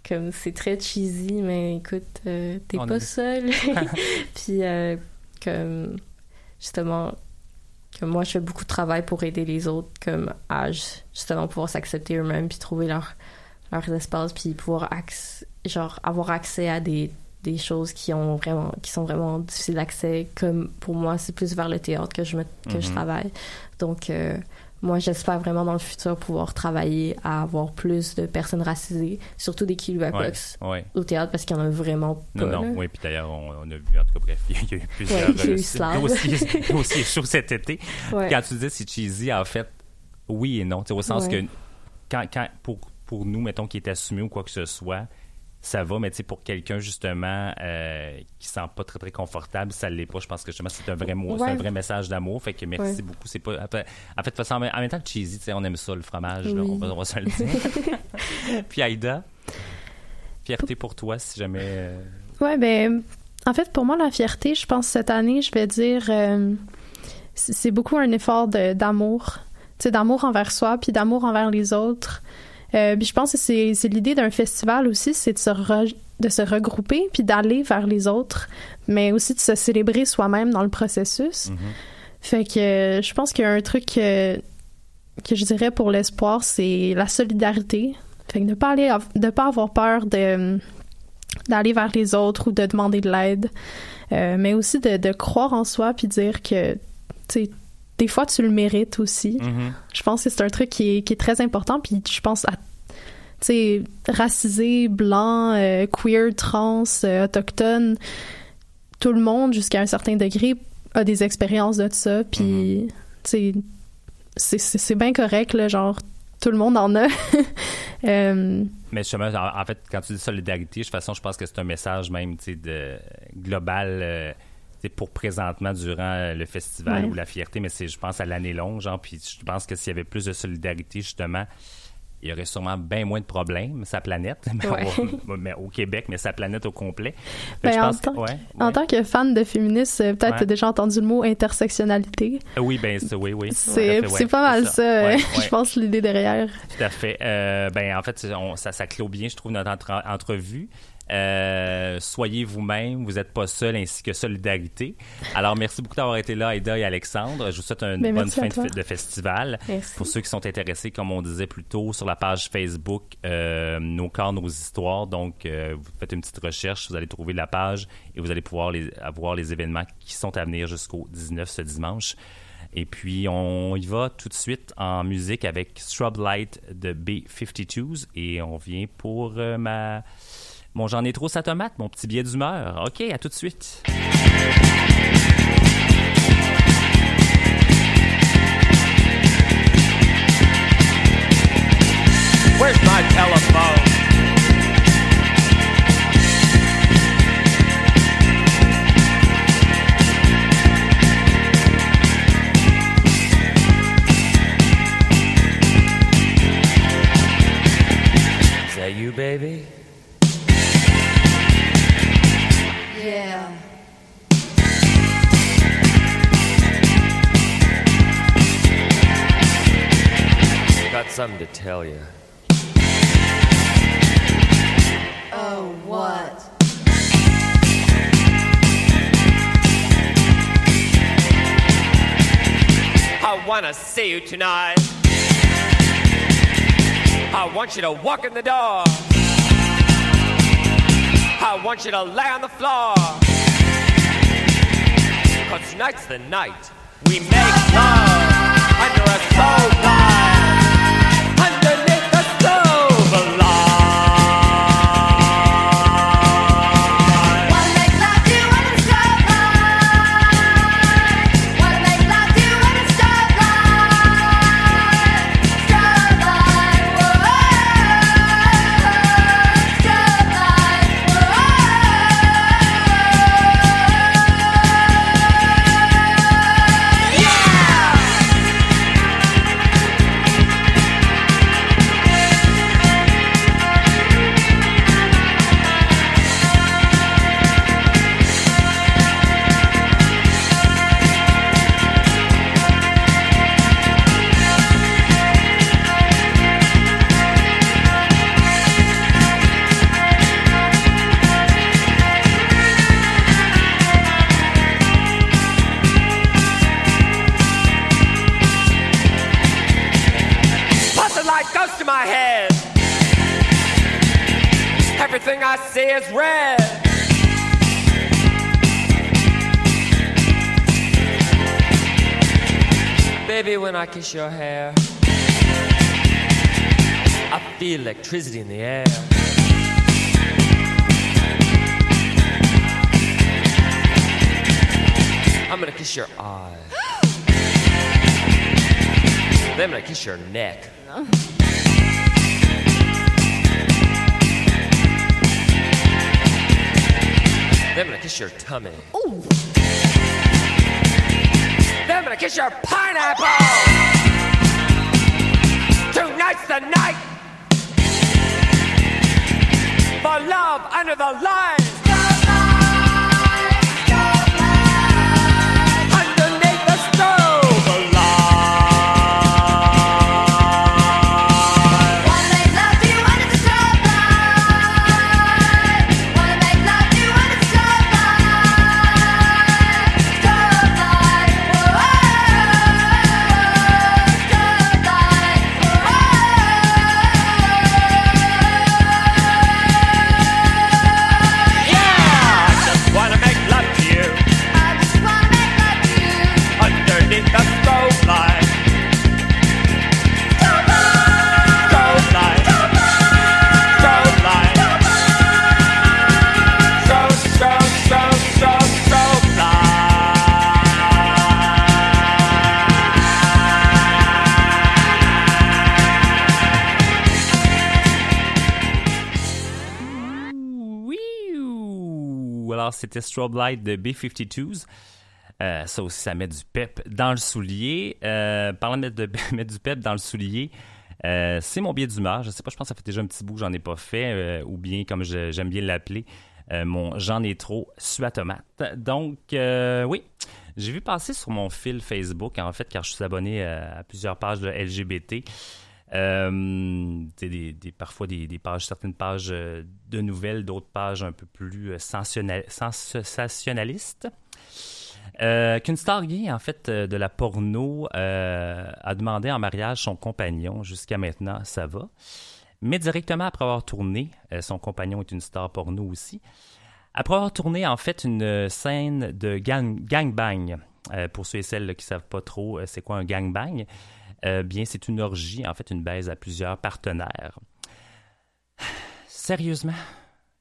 comme c'est très cheesy, mais écoute, euh, t'es pas seul. Puis euh, comme justement que moi je fais beaucoup de travail pour aider les autres comme à ju- justement pouvoir s'accepter eux-mêmes puis trouver leur leurs espaces puis pouvoir genre avoir accès à des des choses qui ont vraiment qui sont vraiment difficiles d'accès comme pour moi c'est plus vers le théâtre que je me que je Mhm. travaille donc euh, moi j'espère vraiment dans le futur pouvoir travailler à avoir plus de personnes racisées surtout des Ouais, Kiluapox ouais. au théâtre parce qu'il y en a vraiment pas Non, non, oui, puis d'ailleurs, on, on a vu, en tout cas, bref, il y a eu plusieurs Ouais, euh, dossiers, chauds cet été. Quand tu dis c'est cheesy, en fait, oui et non. Au sens que, quand, quand, pour, pour nous, mettons, qui est assumé ou quoi que ce soit, ça va, mais tu sais, pour quelqu'un, justement, euh, qui sent pas très, très confortable, ça l'est pas. Je pense que, justement, c'est un vrai mot, c'est Ouais. un vrai message d'amour. Fait que merci Ouais. beaucoup. C'est pas, en fait, en façon, en même temps que cheesy, tu sais, on aime ça, le fromage, là, on, va, on va se le dire. Puis Aïda, fierté pour toi, si jamais... euh, Ouais, ben, en fait, pour moi, la fierté, je pense cette année, je vais dire, euh, c'est beaucoup un effort d'amour, tu sais, d'amour envers soi, puis d'amour envers les autres. Euh, puis je pense que c'est c'est l'idée d'un festival aussi, c'est de se re- de se regrouper puis d'aller vers les autres, mais aussi de se célébrer soi-même dans le processus. Fait que euh, je pense qu'il y a un truc que, que je dirais pour l'espoir, c'est la solidarité. Fait que ne pas aller, de pas avoir peur de d'aller vers les autres ou de demander de l'aide, Euh, mais aussi de, de croire en soi puis dire que, tu sais, des fois tu le mérites aussi. mhm. Je pense que c'est un truc qui est, qui est très important. Puis je pense à, tu sais, racisé, blanc, euh, queer, trans, euh, autochtone, tout le monde jusqu'à un certain degré a des expériences de ça. Puis, tu sais, c'est- c'est c'est bien correct, là, genre, tout le monde en a. Euh, Mais justement, en, en fait, quand tu dis solidarité, de toute façon, je pense que c'est un message même, tu sais, de global, pour présentement durant euh, le festival Ouais. ou la fierté, mais c'est, je pense, à l'année longue, genre, puis je pense que s'il y avait plus de solidarité, justement, il y aurait sûrement bien moins de problèmes, sa planète, mais, Ouais. au, mais au Québec, mais sa planète au complet. Fait que Ben, je en pense que- tant- ouais, En tant que fan de féministe, euh, peut-être Ouais. t'as déjà entendu le mot intersectionnalité. Euh, Oui, ben c'est- oui, oui. C'est pas mal ça, je pense, l'idée derrière. Tout à fait. Euh, ben, en fait, on- ça, ça clôt bien, je trouve, notre entre- entrevue. Euh, soyez vous-même, vous n'êtes pas seul, ainsi que solidarité. Alors, merci beaucoup d'avoir été là, Aida et Alexandre. Je vous souhaite une Ben, bonne fin de, festival. Merci. Pour ceux qui sont intéressés, comme on disait plus tôt, sur la page Facebook, euh, Nos corps, nos histoires. Donc, euh, vous faites une petite recherche, vous allez trouver la page et vous allez pouvoir les, avoir les événements qui sont à venir jusqu'au 19 ce dimanche. Et puis, on y va tout de suite en musique avec Shrub Light de B-52s. Et on vient pour ma... Mon j'en ai trop sa tomate, mon petit billet d'humeur. OK, à tout de suite. Something to tell you. Oh, what? I wanna see you tonight. I want you to walk in the door. I want you to lay on the floor. Cause tonight's the night we make love under a soul is red. Baby, when I kiss your hair, I feel electricity in the air. I'm gonna kiss your eye. Then I'm gonna kiss your neck. Kiss your tummy. Then I'm gonna kiss your pineapple. Tonight's the night for love under the line. C'était Strobe de B-52s. Euh, ça aussi, ça met du pep dans le soulier. Euh, parlant de mettre, du pep dans le soulier, euh, c'est mon billet d'humeur. Je sais pas, je pense que ça fait déjà un petit bout que j'en ai pas fait, euh, ou bien, comme j'aime bien l'appeler, mon j'en ai trop suat tomate. Donc, oui, j'ai vu passer sur mon fil Facebook, en fait, car je suis abonné à, à plusieurs pages de LGBT. Euh, parfois des, pages, certaines pages euh, de nouvelles, d'autres pages un peu plus euh, sensationnal- sensationnalistes. Qu'une star gay, en fait, de la porno, a demandé en mariage son compagnon. Jusqu'à maintenant, ça va. Mais directement après avoir tourné, son compagnon est une star porno aussi. Après avoir tourné, en fait, une scène de gang, gangbang. Pour ceux et celles qui ne savent pas trop c'est quoi un gangbang, euh, bien, c'est une orgie, en fait, une baise à plusieurs partenaires. Sérieusement?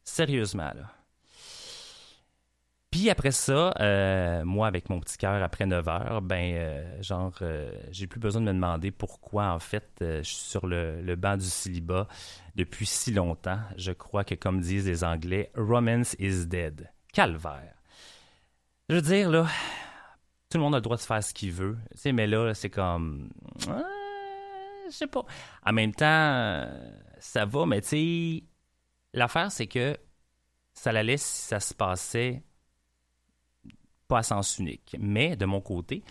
Sérieusement, là. Puis après ça, euh, moi, avec mon petit cœur, après 9 heures, ben, euh, genre, j'ai plus besoin de me demander pourquoi, en fait, je suis sur le, le banc du célibat depuis si longtemps. Je crois que, comme disent les Anglais, romance is dead. Calvaire. Je veux dire, là, tout le monde a le droit de faire ce qu'il veut. Mais là, c'est comme. Ah, je sais pas. En même temps, ça va, mais tu sais, l'affaire, c'est que ça la laisse si ça se passait pas à sens unique. Mais de mon côté,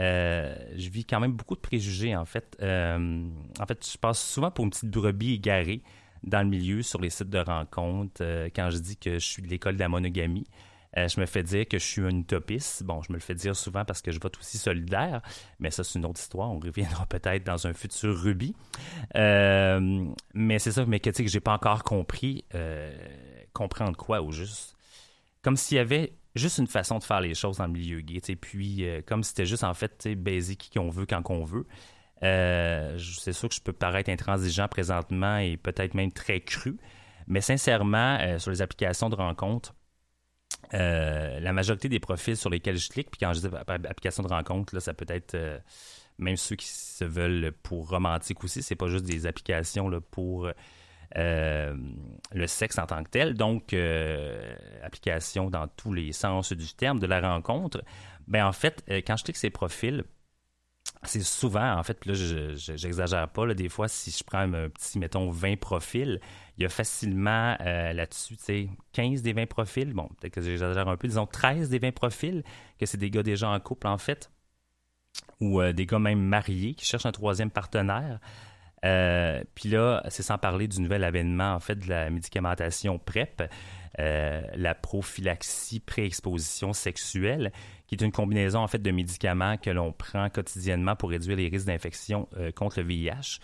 euh, je vis quand même beaucoup de préjugés, en fait. Euh, en fait, je passe souvent pour une petite brebis égarée dans le milieu sur les sites de rencontres. euh, quand je dis que je suis de l'école de la monogamie, euh, je me fais dire que je suis un utopiste. Bon, je me le fais dire souvent parce que je vote aussi solidaire, mais ça, c'est une autre histoire. On reviendra peut-être dans un futur rubis. Euh, mais c'est ça, mais que que j'ai pas encore compris. euh, comprendre quoi au juste? Comme s'il y avait juste une façon de faire les choses dans le milieu gay, puis comme c'était juste en fait, baiser qui qu'on veut quand qu'on veut. C'est sûr que je peux paraître intransigeant présentement et peut-être même très cru, mais sincèrement, sur les applications de rencontres, euh, la majorité des profils sur lesquels je clique, puis quand je dis app- application de rencontre, là, ça peut être euh, même ceux qui se veulent pour romantique aussi, c'est pas juste des applications pour euh, le sexe en tant que tel, donc application dans tous les sens du terme de la rencontre. Ben en fait, quand je clique ces profils, c'est souvent, en fait, puis là, je, je- j'exagère pas, là, des fois, si je prends un petit, mettons, 20 profils, il y a facilement euh, là-dessus, tu sais, 15 des 20 profils, bon, peut-être que j'exagère un peu, disons 13 des 20 profils, que c'est des gars déjà en couple, en fait, ou euh, des gars même mariés qui cherchent un troisième partenaire. Euh, puis là, c'est sans parler du nouvel avènement, en fait, de la médicamentation PrEP, euh, la prophylaxie pré-exposition sexuelle, qui est une combinaison, en fait, de médicaments que l'on prend quotidiennement pour réduire les risques d'infection euh, contre le VIH.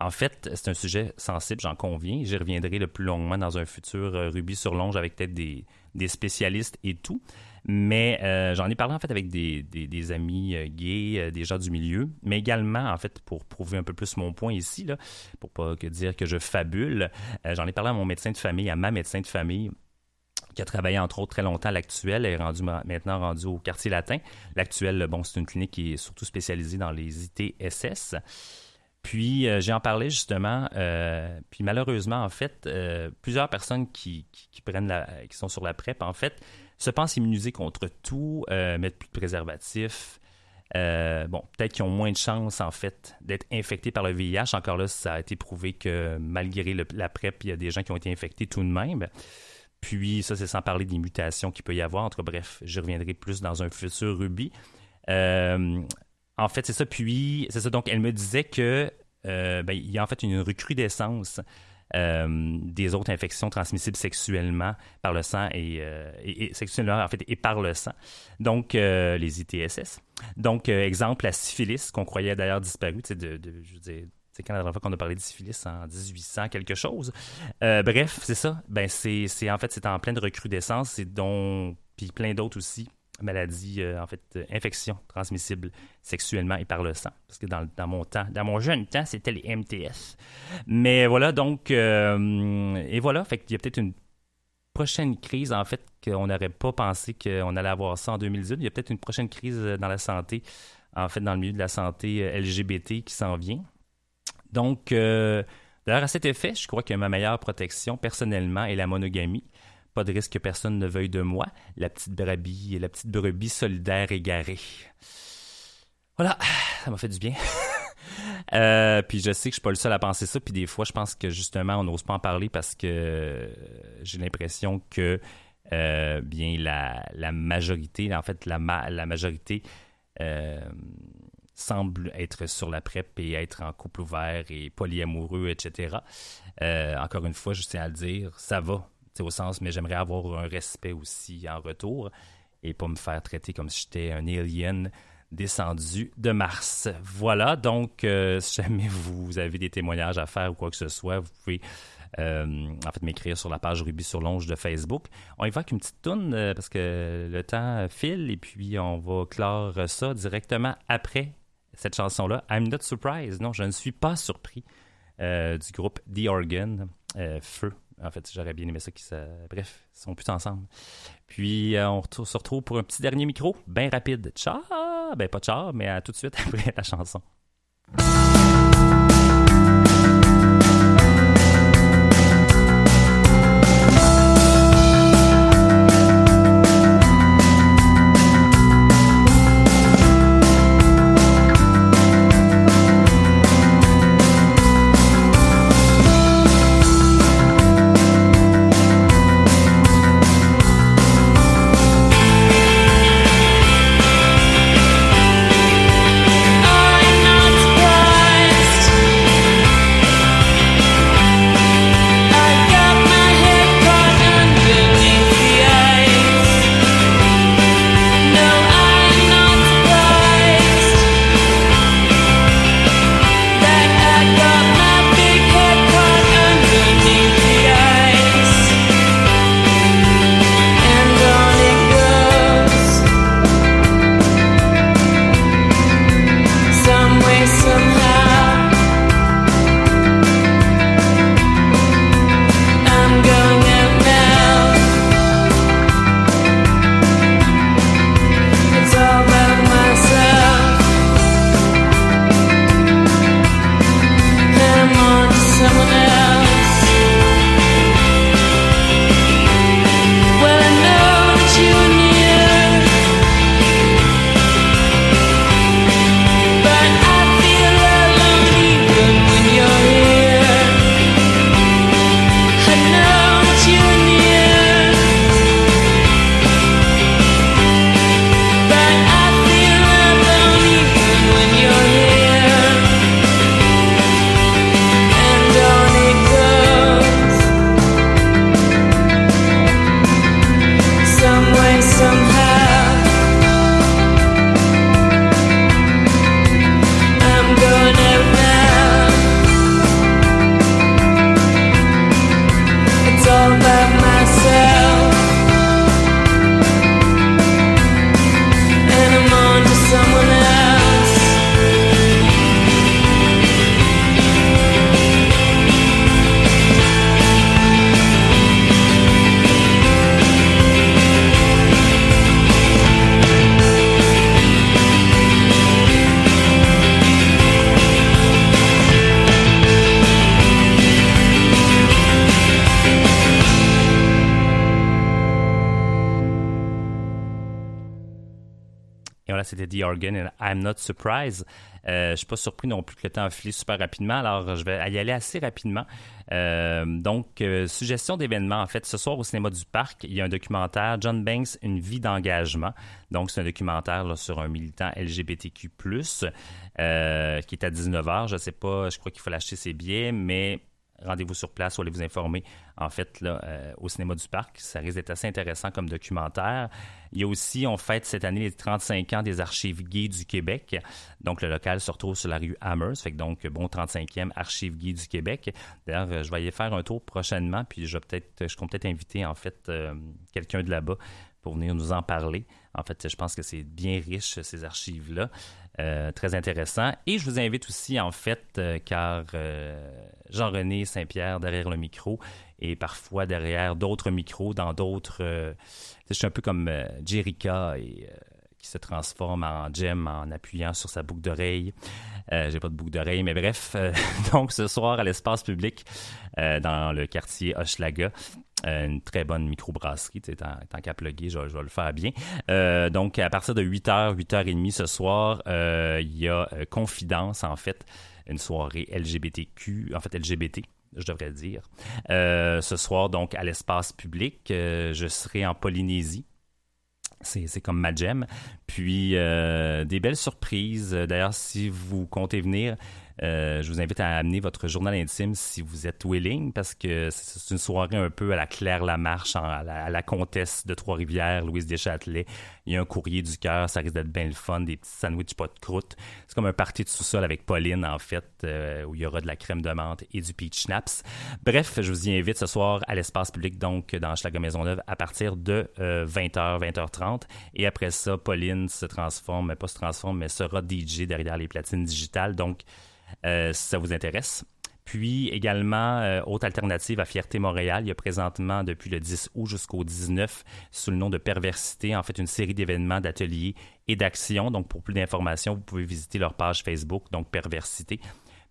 En fait, c'est un sujet sensible, j'en conviens. J'y reviendrai le plus longuement dans un futur Ruby sur Longe avec peut-être des spécialistes et tout. Mais euh, j'en ai parlé en fait avec des, des- amis euh, gays, euh, des gens du milieu, mais également en fait pour prouver un peu plus mon point ici, là, pour pas que dire que je fabule, euh, j'en ai parlé à mon médecin de famille, à ma médecin de famille qui a travaillé entre autres très longtemps à l'actuel, est rendu ma- maintenant rendu au quartier latin. L'actuel, bon, c'est une clinique qui est surtout spécialisée dans les ITSS. Puis j'ai en parlé justement, puis malheureusement en fait, plusieurs personnes qui, qui prennent la, qui sont sur la PrEP en fait se pensent immunisés contre tout, euh, mettent plus de préservatifs. Euh, bon, peut-être qu'ils ont moins de chances, en fait, d'être infectés par le VIH. Encore là, ça a été prouvé que malgré la PrEP, il y a des gens qui ont été infectés tout de même. Puis, ça, c'est sans parler des mutations qu'il peut y avoir. Entre bref, je reviendrai plus dans un futur Ruby. Euh, en fait, c'est ça. Puis, c'est ça. Donc, elle me disait que euh, ben, il y a en fait une recrudescence euh, des autres infections transmissibles sexuellement par le sang et, euh, et- et sexuellement en fait et par le sang. Donc euh, les ITSS. Donc exemple la syphilis qu'on croyait d'ailleurs disparue, de, de- je veux dire, c'est quand la dernière fois qu'on a parlé de syphilis en 1800 quelque chose. Bref, c'est ça. Ben c'est en fait c'est en pleine recrudescence, c'est dont puis plein d'autres aussi maladies euh, en fait euh, infections transmissibles sexuellement et par le sang. Parce que dans, mon temps dans mon jeune temps c'était les MTS mais voilà donc euh, et voilà. Fait qu'il y a peut-être une prochaine crise en fait qu'on n'aurait pas pensé qu'on allait avoir ça en 2018 il y a peut-être une prochaine crise dans la santé en fait dans le milieu de la santé LGBT qui s'en vient. Donc d'ailleurs à cet effet je crois que ma meilleure protection personnellement est la monogamie pas de risque que personne ne veuille de moi. La petite brebis, la petite brebis solidaire égarée. Voilà, ça m'a fait du bien. Euh, puis je sais que je suis pas le seul à penser ça. Puis des fois, je pense que justement, on n'ose pas en parler parce que j'ai l'impression que euh, bien la, majorité, en fait, la, la majorité euh, semble être sur la PrEP et être en couple ouvert et polyamoureux, etc. Encore une fois, je tiens à le dire, ça va, au sens, mais j'aimerais avoir un respect aussi en retour et pas me faire traiter comme si j'étais un alien descendu de Mars. Voilà, donc euh, si jamais vous avez des témoignages à faire ou quoi que ce soit, vous pouvez euh, en fait m'écrire sur la page Ruby sur Longe de Facebook. On avec une petite toune euh, parce que le temps file et puis on va clore ça directement après cette chanson-là. I'm not surprised. Non, je ne suis pas surpris du groupe The Organ, Feu. En fait, j'aurais bien aimé ça. Ça... Bref, ils sont plus ensemble. Puis, euh, on se retrouve pour un petit dernier micro, bien rapide. Ciao! Ben, pas ciao, mais à tout de suite après la chanson. I'm Not Surprised. Euh, je suis pas surpris non plus que le temps a filé super rapidement, alors je vais y aller assez rapidement. Euh, donc, euh, suggestion d'événement, en fait, ce soir au cinéma du Parc, il y a un documentaire, John Banks, Une vie d'engagement. Donc, c'est un documentaire sur un militant LGBTQ+, euh, qui est à 19h. Je sais pas, je crois qu'il faut l'acheter ses billets, mais rendez-vous sur place allez vous informer, en fait, là, euh, au cinéma du Parc. Ça risque d'être assez intéressant comme documentaire. Il y a aussi, on fête cette année les 35 ans des archives gays du Québec. Donc, le local se retrouve sur la rue Amherst. Fait que donc, bon 35e archives gays du Québec. D'ailleurs, euh, je vais y faire un tour prochainement, puis je vais peut-être, je compte peut-être inviter, en fait, euh, quelqu'un de là-bas pour venir nous en parler. En fait, je pense que c'est bien riche, ces archives-là. Très intéressant. Et je vous invite aussi, en fait, car Jean-René Saint-Pierre derrière le micro et parfois derrière d'autres micros dans d'autres... euh, je suis un peu comme euh, Jerica euh, qui se transforme en gem en appuyant sur sa boucle d'oreille. J'ai pas de boucle d'oreille, mais bref. donc, ce soir, à l'espace public, dans le quartier Hochelaga, une très bonne microbrasserie, tant, tant qu'à plugger, je, vais- je vais le faire bien. Donc, à partir de 8h, 8h30 ce soir, il y a Confidence, en fait, une soirée LGBTQ, en fait LGBT, je devrais dire. Euh, ce soir, donc, à l'espace public, euh, je serai en Polynésie. C'est comme ma gemme. Puis, euh, des belles surprises. D'ailleurs, si vous comptez venir, euh, je vous invite à amener votre journal intime si vous êtes willing, parce que c'est une soirée un peu à la Claire Lamarche, à la, à la comtesse de Trois-Rivières, Louise Deschâtelet. Il y a un courrier du cœur, ça risque d'être bien le fun, des petits sandwichs pas de croûte. C'est comme un party de sous-sol avec Pauline, en fait, euh, où il y aura de la crème de menthe et du peach schnapps. Bref, je vous y invite ce soir à l'espace public, donc dans Schlager Maisonneuve, à partir de euh, 20h, 20h30. Et après ça, Pauline se transforme, mais pas se transforme, mais sera DJ derrière les platines digitales. Donc, euh, si ça vous intéresse. Puis également, euh, autre alternative à Fierté Montréal, il y a présentement depuis le 10 août jusqu'au 19, sous le nom de Perversité, en fait une série d'événements, d'ateliers et d'actions. Donc pour plus d'informations, vous pouvez visiter leur page Facebook, donc Perversité.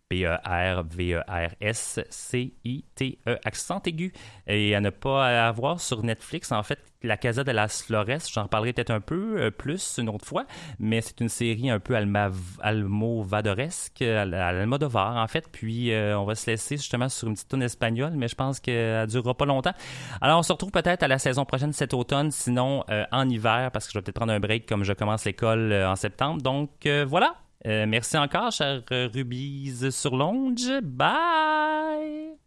P-E-R-V-E-R-S-C-I-T-E, accent aigu. Et à ne pas avoir sur Netflix, en fait, La Casa de las Flores, j'en reparlerai peut-être un peu euh, plus une autre fois, mais c'est une série un peu almovadoresque, l'Almodovar, en fait. Puis euh, on va se laisser justement sur une petite tourne espagnole, mais je pense qu'elle durera pas longtemps. Alors on se retrouve peut-être à la saison prochaine cet automne, sinon euh, en hiver, parce que je vais peut-être prendre un break comme je commence l'école en septembre. Donc voilà. Euh, merci encore, chère euh, Rubies sur Longe. Bye!